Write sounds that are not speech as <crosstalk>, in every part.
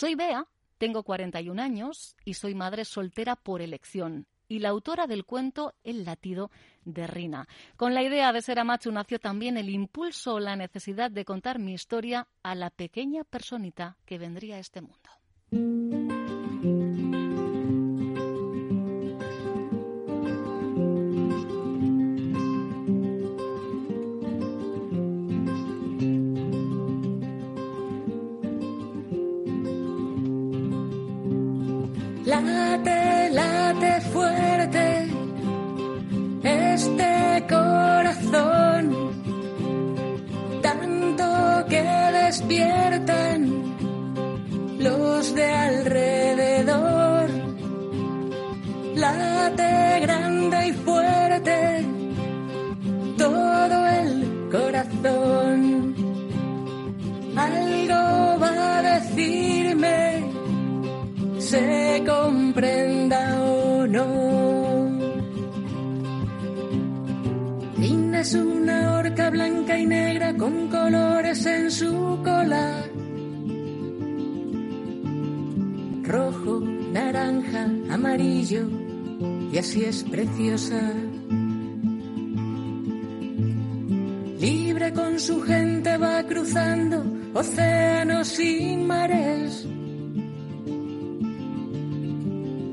Soy Bea, tengo 41 años y soy madre soltera por elección y la autora del cuento El latido de Rina. Con la idea de ser amachu nació también el impulso o la necesidad de contar mi historia a la pequeña personita que vendría a este mundo. Despiertan los de alrededor. Late grande y fuerte todo el corazón. Algo va a decirme se comprenda o no. Rina es una orca blanca y negra con colores en su cola. Rojo, naranja, amarillo, y así es preciosa. Libre con su gente va cruzando océanos y mares.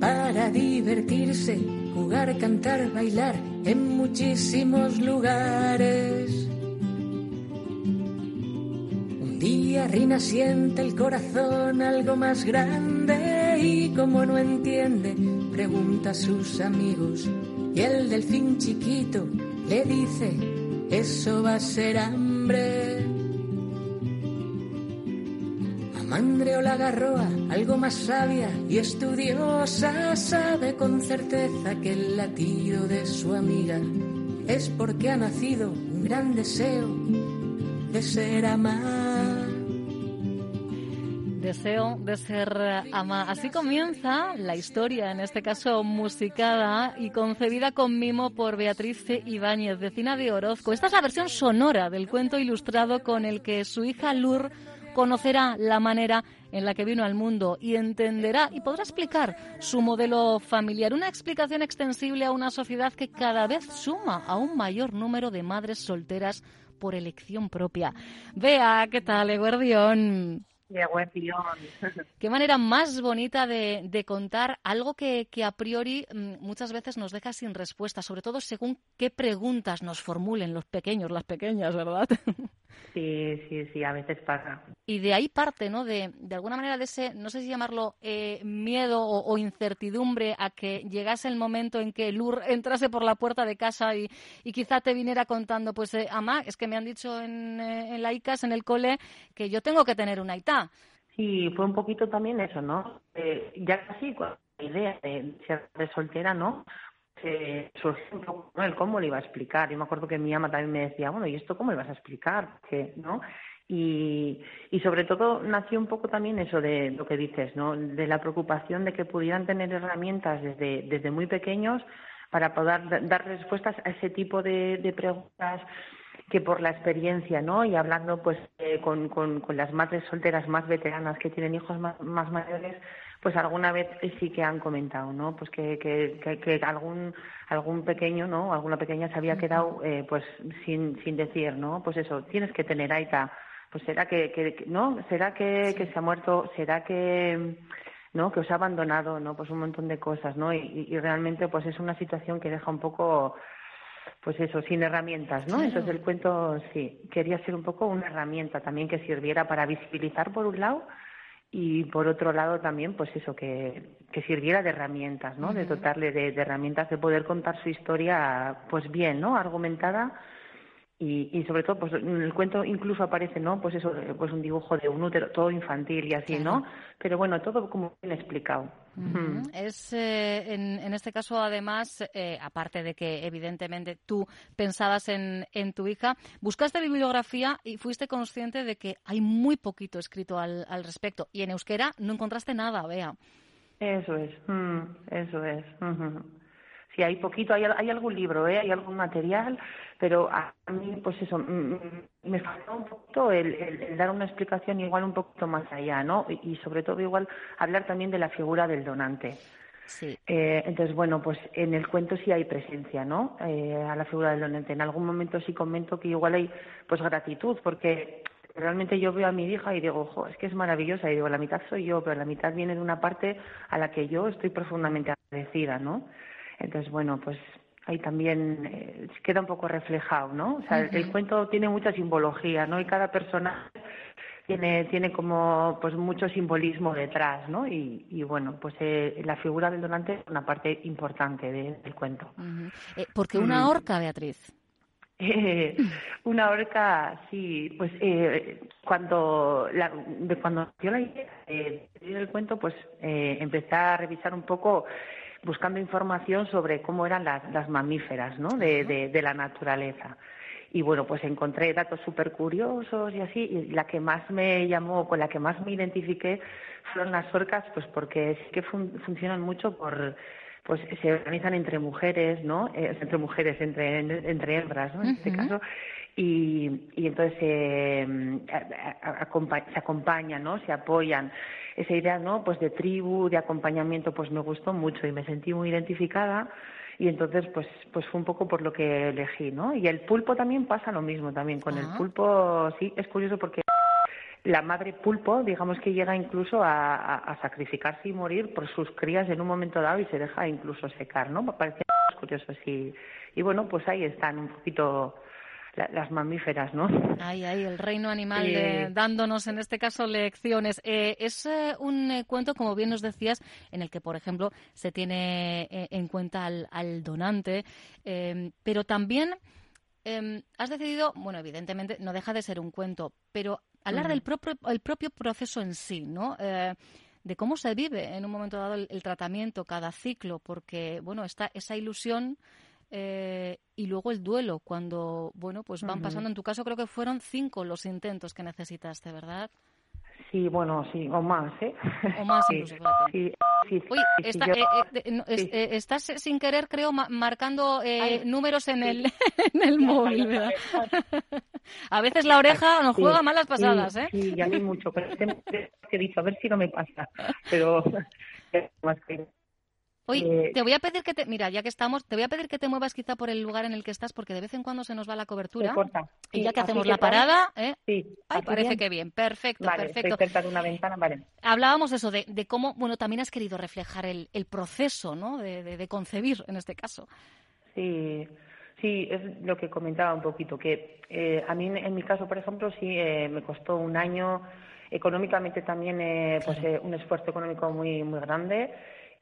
para divertirse, jugar, cantar, bailar en muchísimos lugares. Rina siente el corazón algo más grande y como no entiende, pregunta a sus amigos y el delfín chiquito le dice, eso va a ser hambre. Amandre o la garroa, algo más sabia y estudiosa, sabe con certeza que el latido de su amiga es porque ha nacido un gran deseo de ser amada. Deseo de ser ama. Así comienza la historia, en este caso musicada y concebida con mimo por Beatriz C. Ibáñez, vecina de Orozco. Esta es la versión sonora del cuento ilustrado con el que su hija Lur conocerá la manera en la que vino al mundo y entenderá y podrá explicar su modelo familiar. Una explicación extensible a una sociedad que cada vez suma a un mayor número de madres solteras por elección propia. Vea, ¿qué tal, Eguardión? <laughs> Qué manera más bonita de, de contar algo que, que, a priori mm, muchas veces nos deja sin respuesta, sobre todo según qué preguntas nos formulen los pequeños, las pequeñas, ¿verdad? <laughs> Sí, sí, sí, a veces pasa. Y de ahí parte, ¿no? De, de alguna manera de ese, no sé si llamarlo eh, miedo o, o, incertidumbre a que llegase el momento en que Lur entrase por la puerta de casa y, y quizá te viniera contando, pues, eh, Amá, es que me han dicho en, eh, en la ICAS, en el cole, que yo tengo que tener una ITA. Sí, fue un poquito también eso, ¿no? Eh, ya casi la idea de ser de soltera, ¿no? Se surgió un poco ¿no? el cómo le iba a explicar. Yo me acuerdo que mi ama también me decía, bueno, ¿y esto cómo le vas a explicar? Que, ¿no? Y, y sobre todo nació un poco también eso de lo que dices, ¿no? De la preocupación de que pudieran tener herramientas desde, desde muy pequeños para poder dar respuestas a ese tipo de, de preguntas que por la experiencia, ¿no? Y hablando pues eh, con, con, con las madres solteras más veteranas que tienen hijos más, más mayores, pues alguna vez sí que han comentado, ¿no? Pues que, que, que, que algún algún pequeño, ¿no? Alguna pequeña se había quedado eh, pues sin sin decir, ¿no? Pues eso, tienes que tener aita. Pues será que, que no, será que, que se ha muerto, será que ¿no? que os ha abandonado, ¿no? Pues un montón de cosas, ¿no? Y, y realmente pues es una situación que deja un poco pues eso, sin herramientas, ¿no? Entonces el cuento sí, quería ser un poco una herramienta también que sirviera para visibilizar por un lado y por otro lado también pues eso que, que sirviera de herramientas no uh -huh. de dotarle de, de, herramientas de poder contar su historia pues bien no argumentada y, sobre todo pues en el cuento incluso aparece no pues eso pues un dibujo de un útero todo infantil y así no pero bueno todo como bien explicado. Es eh, en, este caso además eh, aparte de que evidentemente tú pensabas en, en tu hija buscaste bibliografía y fuiste consciente de que hay muy poquito escrito al, al respecto. Y en euskera no encontraste nada vea. Eso es mm, eso es si hay poquito, hay, hay algún libro, ¿eh? hay algún material, pero a mí, pues eso, mm, mm, me falta un poquito el, dar una explicación igual un poquito más allá, ¿no? Y, sobre todo igual hablar también de la figura del donante. Sí. Eh, entonces, bueno, pues en el cuento sí hay presencia, ¿no? Eh, a la figura del donante. En algún momento sí comento que igual hay, pues, gratitud, porque realmente yo veo a mi hija y digo, ojo, es que es maravillosa. Y digo, la mitad soy yo, pero la mitad viene de una parte a la que yo estoy profundamente agradecida, ¿no? Entonces, bueno, pues ahí también eh, queda un poco reflejado, ¿no? O sea, el, cuento tiene mucha simbología, ¿no? Y cada persona tiene tiene como pues mucho simbolismo detrás, ¿no? Y, y bueno, pues eh, la figura del donante es una parte importante del cuento. Eh, ¿Por qué una horca, Beatriz? <laughs> una horca, sí, pues cuando la, de cuando dio la idea del cuento, pues empecé a revisar un poco buscando información sobre cómo eran las, las mamíferas ¿no? de, de, la naturaleza. Y bueno, pues encontré datos súper curiosos y así, y la que más me llamó, con la que más me identifiqué fueron las orcas, pues porque sí que funcionan mucho por, pues se organizan entre mujeres, ¿no? Eh, entre mujeres, entre, entre hembras, ¿no? En este caso. Y, y entonces eh, se acompañan, ¿no? Se apoyan esa idea, ¿no? Pues de tribu, de acompañamiento, pues me gustó mucho y me sentí muy identificada y entonces pues pues fue un poco por lo que elegí, ¿no? Y el pulpo también pasa lo mismo también con el ah. pulpo, sí, es curioso porque la madre pulpo, digamos que llega incluso a, sacrificarse y morir por sus crías en un momento dado y se deja incluso secar, ¿no? Me parece curioso, sí. Y bueno, pues ahí están un poquito las mamíferas, ¿no? Ahí, ahí, el reino animal dándonos en este caso lecciones. Eh, es eh, un eh, cuento, como bien nos decías, en el que, por ejemplo, se tiene en cuenta al, donante, pero también em, has decidido, bueno, evidentemente no deja de ser un cuento, pero hablar del propio, el propio proceso en sí, ¿no? de cómo se vive en un momento dado el, el, tratamiento, cada ciclo, porque, bueno, está esa ilusión eh, y luego el duelo, cuando, bueno, pues van pasando. En tu caso creo que fueron cinco los intentos que necesitaste, ¿verdad? Sí, bueno, sí, o más, ¿eh? O más <laughs> incluso, sí, sí, Uy, estás sin querer, creo, marcando eh, números en el, <laughs> en el móvil, ¿verdad? <laughs> a veces la oreja nos juega malas pasadas, ¿eh? Sí, ya hay mucho, pero he dicho, a ver si no me pasa. Pero más que Oye, eh, te voy a pedir que te, mira, ya que estamos, te voy a pedir que te muevas quizá por el lugar en el que estás, porque de vez en cuando se nos va la cobertura. y ya que hacemos la parada, ¿eh? Sí. Ay, parece que bien. Perfecto, vale, perfecto. Estoy cerca de una ventana, vale. Hablábamos eso, de, de cómo, bueno, también has querido reflejar el, el proceso, ¿no? De, de, concebir, en este caso. Sí, sí, es lo que comentaba un poquito, que eh, a mí, en mi caso, por ejemplo, sí eh, me costó un año, económicamente también, eh, pues eh, un esfuerzo económico muy, muy grande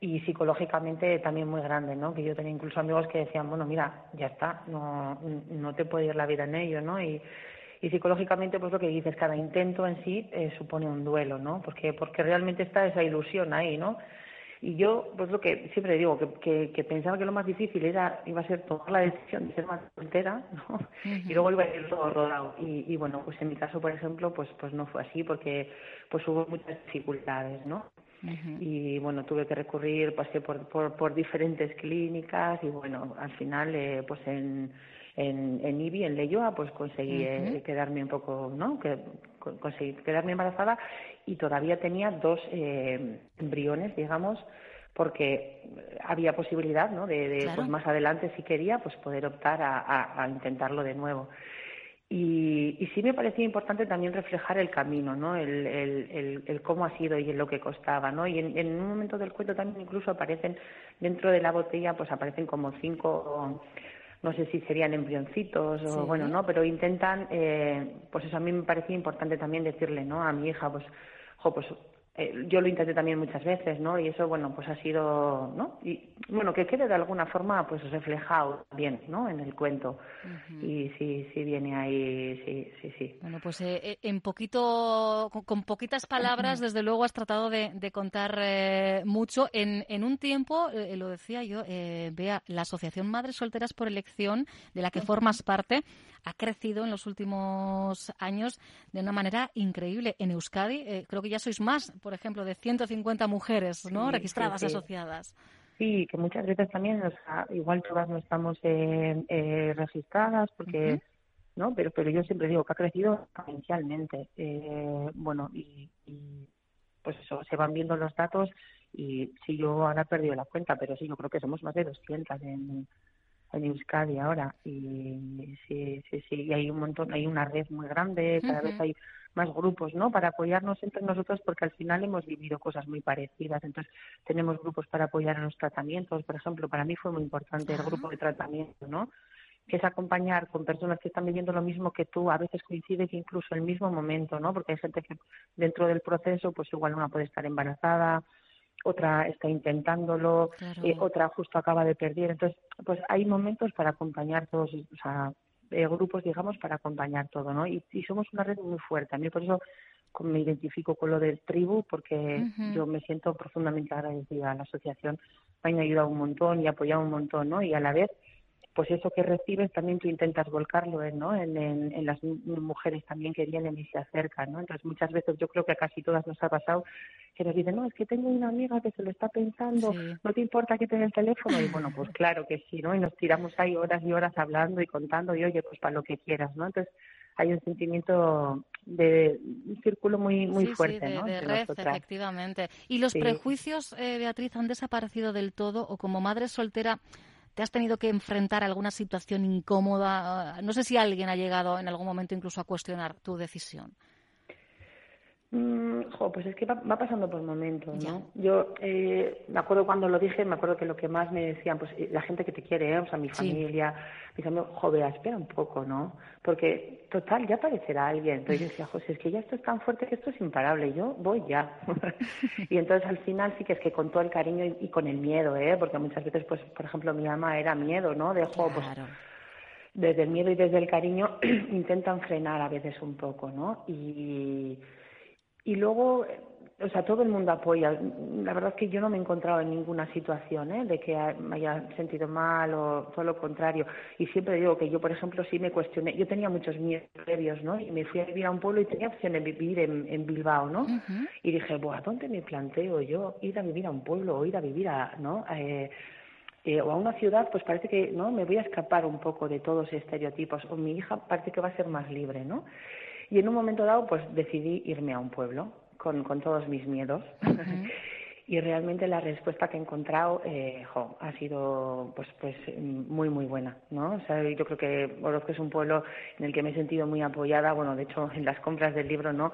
y psicológicamente también muy grande, ¿no? Que yo tenía incluso amigos que decían, bueno, mira, ya está, no, no te puede ir la vida en ello, ¿no? Y, y psicológicamente, pues lo que dices, cada intento en sí eh, supone un duelo, ¿no? Porque, porque realmente está esa ilusión ahí, ¿no? Y yo, pues lo que siempre digo, que, que, pensaba que lo más difícil era, iba a ser tomar la decisión de ser más soltera, ¿no? Y luego iba a ir todo rodado. Y, y bueno, pues en mi caso, por ejemplo, pues, pues no fue así, porque pues hubo muchas dificultades, ¿no? Y bueno tuve que recurrir pasé por, por, por diferentes clínicas y bueno al final eh, pues en en, en IBI, en Leyoa, pues conseguí eh, quedarme un poco, ¿no? Que, conseguí quedarme embarazada y todavía tenía dos eh, embriones, digamos, porque había posibilidad, ¿no? De, de pues más adelante, si quería, pues poder optar a, a intentarlo de nuevo. Y, y, sí me parecía importante también reflejar el camino, ¿no? El, el, el, cómo ha sido y en lo que costaba, ¿no? Y en, en, un momento del cuento también incluso aparecen, dentro de la botella, pues aparecen como cinco, no sé si serían embrioncitos o bueno, ¿no? Pero intentan, eh, pues eso a mí me parecía importante también decirle, ¿no? A mi hija, pues, jo, pues eh, yo lo intenté también muchas veces, ¿no? Y eso, bueno, pues ha sido, ¿no? Y bueno, que quede de alguna forma, pues reflejado bien, ¿no? En el cuento. Y sí, sí viene ahí, sí, sí, sí. Bueno, pues eh, eh, en poquito, con, poquitas palabras, desde luego has tratado de, contar mucho. En, en un tiempo, lo decía yo, vea, la Asociación Madres Solteras por Elección, de la que formas parte, ha crecido en los últimos años de una manera increíble. En Euskadi, creo que ya sois más por ejemplo, de 150 mujeres ¿no? registradas asociadas. Sí, que muchas veces también, o sea, igual todas no estamos eh, registradas porque, ¿no? Pero, pero yo siempre digo que ha crecido exponencialmente. Eh, bueno, y, pues eso, se van viendo los datos y sí, yo ahora he perdido la cuenta, pero sí, yo creo que somos más de 200 en, en Euskadi ahora. Y sí, sí, sí, y hay un montón, hay una red muy grande, cada vez hay más grupos, ¿no? Para apoyarnos entre nosotros porque al final hemos vivido cosas muy parecidas. Entonces, tenemos grupos para apoyar en los tratamientos. Por ejemplo, para mí fue muy importante el grupo de tratamiento, ¿no? que es acompañar con personas que están viviendo lo mismo que tú, a veces coincide que incluso el mismo momento, ¿no? Porque hay gente que dentro del proceso, pues igual una puede estar embarazada, otra está intentándolo, eh, otra justo acaba de perder. Entonces, pues hay momentos para acompañar todos, o sea, eh, grupos, digamos, para acompañar todo, ¿no? Y, somos una red muy fuerte. A mí por eso me identifico con lo del tribu, porque yo me siento profundamente agradecida a la asociación. Me han ayudado un montón y apoyado un montón, ¿no? Y a la vez pues eso que recibes también tú intentas volcarlo en, ¿no? En, en, las mujeres también que vienen y se acercan, ¿no? Entonces muchas veces yo creo que a casi todas nos ha pasado que nos dicen, no, es que tengo una amiga que se lo está pensando, no te importa que tenga el teléfono y bueno, pues claro que sí, ¿no? Y nos tiramos ahí horas y horas hablando y contando y oye, pues para lo que quieras, ¿no? Entonces hay un sentimiento de un círculo muy muy fuerte, de, ¿no? De red, efectivamente. ¿Y los prejuicios, eh, Beatriz, han desaparecido del todo o como madre soltera ¿Te has tenido que enfrentar a alguna situación incómoda? No sé si alguien ha llegado en algún momento incluso a cuestionar tu decisión. Mm, pues es que va, pasando por momentos, ¿no? Yo eh, me acuerdo cuando lo dije, me acuerdo que lo que más me decían, pues la gente que te quiere, ¿eh? o sea, mi familia, mis amigos, joder, espera un poco, ¿no? Porque, total, ya aparecerá alguien. Entonces yo decía, José, es que ya esto es tan fuerte que esto es imparable, yo voy ya. <laughs> y entonces al final sí que es que con todo el cariño y, con el miedo, ¿eh? Porque muchas veces, pues, por ejemplo, mi ama era miedo, ¿no? De, jo, pues, desde el miedo y desde el cariño <clears throat> intentan frenar a veces un poco, ¿no? Y y luego, o sea, todo el mundo apoya. La verdad es que yo no me he encontrado en ninguna situación ¿eh? de que me haya sentido mal o todo lo contrario. Y siempre digo que yo, por ejemplo, sí me cuestioné. Yo tenía muchos miedos previos, ¿no? Y me fui a vivir a un pueblo y tenía opción de vivir en, Bilbao, ¿no? Y dije, ¿a dónde me planteo yo ir a vivir a un pueblo o ir a vivir a, ¿no? Eh, eh, o a una ciudad, pues parece que no me voy a escapar un poco de todos esos estereotipos. O mi hija parece que va a ser más libre, ¿no? Y en un momento dado, pues decidí irme a un pueblo con, con todos mis miedos. <laughs> y realmente la respuesta que he encontrado eh, ha sido pues pues muy muy buena no o sea yo creo que Orozco es un pueblo en el que me he sentido muy apoyada. Bueno de hecho en las compras del libro no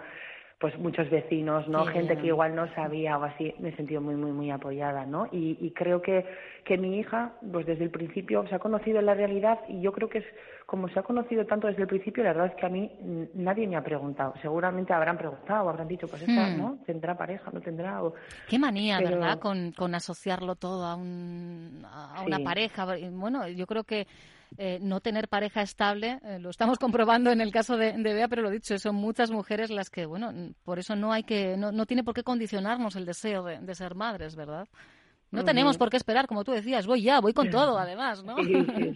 pues muchos vecinos, ¿no? Gente que igual no sabía o así, me he sentido muy, muy, muy apoyada, ¿no? Y, y, creo que, que mi hija, pues desde el principio se ha conocido en la realidad y yo creo que es, como se ha conocido tanto desde el principio, la verdad es que a mí nadie me ha preguntado. Seguramente habrán preguntado, habrán dicho, pues esta, hmm. ¿no? ¿Tendrá pareja, no tendrá? O... Qué manía, ¿verdad? Con, con asociarlo todo a, un, a una pareja. Bueno, yo creo que eh, no tener pareja estable. Eh, lo estamos <laughs> comprobando en el caso de, Bea, pero lo dicho, son muchas mujeres las que, bueno, por eso no hay que, no, no tiene por qué condicionarnos el deseo de, ser madres, ¿verdad? No tenemos por qué esperar, como tú decías, voy ya, voy con todo, además, ¿no? Sí, sí,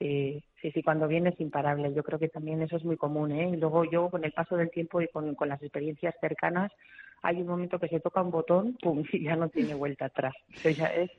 sí. Sí, sí, cuando viene es imparable. Yo creo que también eso es muy común, ¿eh? Y luego yo, con el paso del tiempo y con, con las experiencias cercanas, hay un momento que se toca un botón, pum, <laughs> y ya no tiene vuelta atrás. O ya es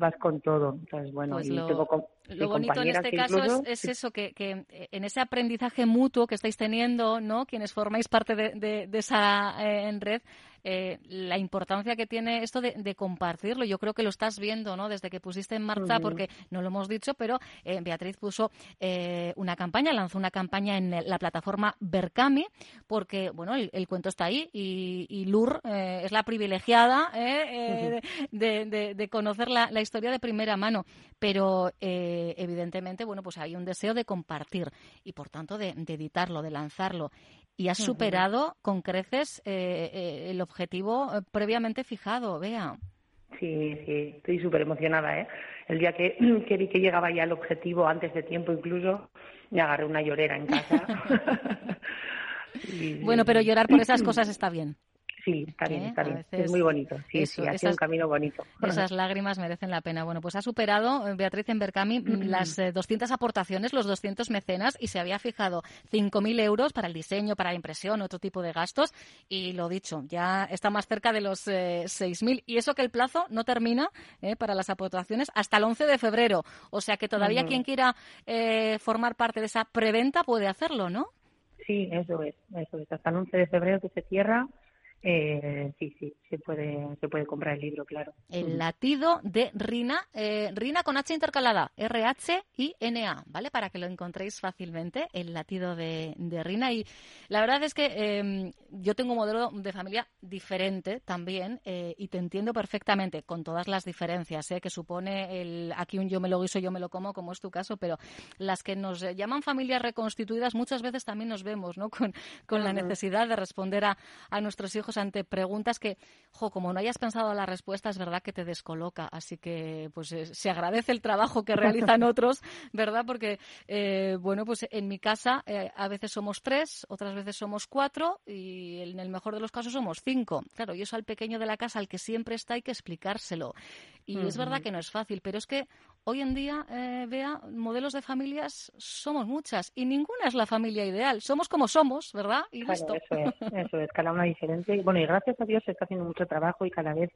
vas con todo. Entonces, bueno, pues y lo, tengo lo bonito en este caso es, eso, que, que, en ese aprendizaje mutuo que estáis teniendo, ¿no? Quienes formáis parte de, de, esa eh, red, eh, la importancia que tiene esto de, compartirlo. Yo creo que lo estás viendo, ¿no? Desde que pusiste en marcha, porque no lo hemos dicho, pero eh, Beatriz puso eh, una campaña, lanzó una campaña en la plataforma Berkami, porque, bueno, el, cuento está ahí y, y Lur es la privilegiada de, conocer la, historia de primera mano, pero evidentemente, bueno, pues hay un deseo de compartir y, por tanto, de editarlo, de lanzarlo. Y has superado con creces eh, eh, el objetivo eh, previamente fijado, vea. Sí, sí, estoy súper emocionada. ¿eh? El día que, <clears throat> que vi que llegaba ya el objetivo, antes de tiempo incluso, me agarré una llorera en casa. <laughs> <laughs> bueno, pero llorar por esas cosas está bien. Sí, está bien, ¿Eh? está bien. es muy bonito. Sí, sí, ha sido un camino bonito. Esas <laughs> lágrimas merecen la pena. Bueno, pues ha superado eh, Beatriz Embercami mm, las 200 eh, aportaciones, los 200 mecenas, y se había fijado 5.000 euros para el diseño, para la impresión, otro tipo de gastos. Y lo dicho, ya está más cerca de los 6.000. Y eso que el plazo no termina para las aportaciones hasta el 11 de febrero. O sea que todavía quien quiera formar parte de esa preventa puede hacerlo, ¿no? Sí, eso es, eso es. Hasta el 11 de febrero que se cierra eh, sí, sí, se puede, se puede comprar el libro, claro. El latido de Rina, eh, Rina con H intercalada, R-H-I-N-A, ¿vale? Para que lo encontréis fácilmente, el latido de, Rina. Y la verdad es que em, yo tengo un modelo de familia diferente también eh, y te entiendo perfectamente con todas las diferencias ¿eh? que supone el aquí un yo me lo guiso, yo me lo como, como es tu caso, pero las que nos llaman familias reconstituidas muchas veces también nos vemos, ¿no? <laughs> Con, con la necesidad de responder a, a nuestros hijos ante preguntas que, jo, como no hayas pensado la respuesta, es verdad que te descoloca. Así que, pues, eh, se agradece el trabajo que realizan <laughs> otros, ¿verdad? Porque, eh, bueno, pues en mi casa eh, a veces somos tres, otras veces somos cuatro y en el mejor de los casos somos cinco. Claro, y eso al pequeño de la casa, al que siempre está, hay que explicárselo. Y es verdad que no es fácil, pero es que hoy en día, vea, modelos de familias somos muchas y ninguna es la familia ideal. Somos como somos, ¿verdad? Y listo. Eso es, <laughs> eso es, cada una diferente bueno, y gracias a Dios se está haciendo mucho trabajo y cada vez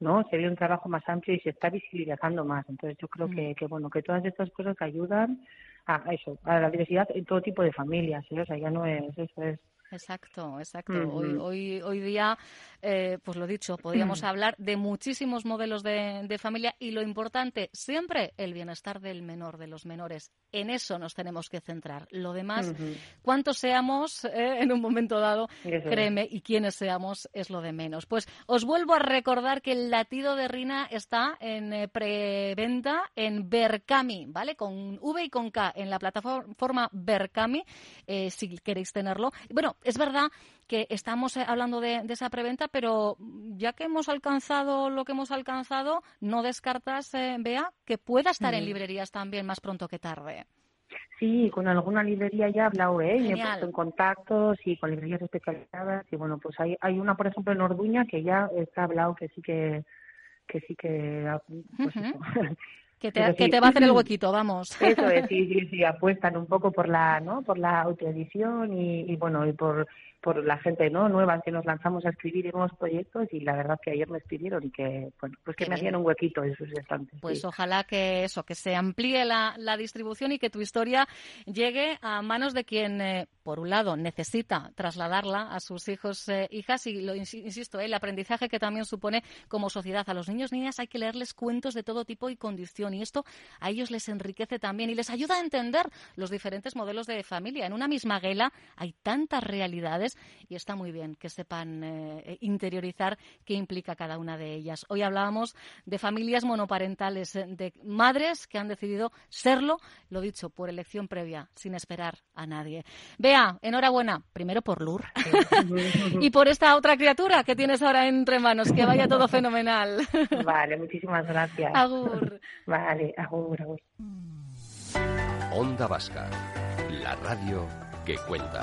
no se ve un trabajo más amplio y se está visibilizando más. Entonces yo creo mm. que, que bueno que todas estas cosas ayudan a eso, a la diversidad en todo tipo de familias. ¿eh? O sea, ya no es eso es Exacto, exacto. hoy, hoy, hoy día, eh, pues lo dicho, podríamos <clears throat> hablar de muchísimos modelos de, familia y lo importante, siempre el bienestar del menor, de los menores. En eso nos tenemos que centrar. Lo demás, cuántos seamos eh, en un momento dado, créeme, y quiénes seamos es lo de menos. Pues os vuelvo a recordar que el latido de Rina está en eh, preventa en Berkami, ¿vale? Con V y con K, en la plataforma Berkami, si queréis tenerlo. Bueno, es verdad que estamos eh, hablando de, esa preventa, pero ya que hemos alcanzado lo que hemos alcanzado, no descartas, eh, Bea, que pueda estar en librerías también más pronto que tarde. Sí, con alguna librería ya he hablado, ¿eh? Me he puesto en contacto, sí, con librerías especializadas. Y bueno, pues hay, hay una, por ejemplo, en Orduña que ya está hablado que sí que, que sí que, pues <laughs> Que te, que te va a hacer el <laughs> huequito, vamos. Eso es, sí, <laughs> sí, sí, apuestan un poco por la, ¿no? Por la autoedición y, y bueno, y por por la gente no nueva que nos lanzamos a escribir nuevos proyectos y la verdad que ayer me escribieron y que bueno pues que me hacían un huequito en sus estantes. Pues ojalá que eso, que se amplíe la, distribución y que tu historia llegue a manos de quien, eh, por un lado, necesita trasladarla a sus hijos e hijas y lo insisto, eh, el aprendizaje que también supone como sociedad a los niños niñas hay que leerles cuentos de todo tipo y condición y esto a ellos les enriquece también y les ayuda a entender los diferentes modelos de familia. En una misma guela hay tantas realidades y está muy bien que sepan eh, interiorizar qué implica cada una de ellas. Hoy hablábamos de familias monoparentales, eh, de madres que han decidido serlo, lo dicho, por elección previa, sin esperar a nadie. Bea, enhorabuena, primero por Lur <laughs> y por esta otra criatura que tienes ahora entre manos. Que vaya todo fenomenal. Vale, muchísimas gracias. Agur. Vale, agur, agur. Onda Vasca, la radio que cuenta.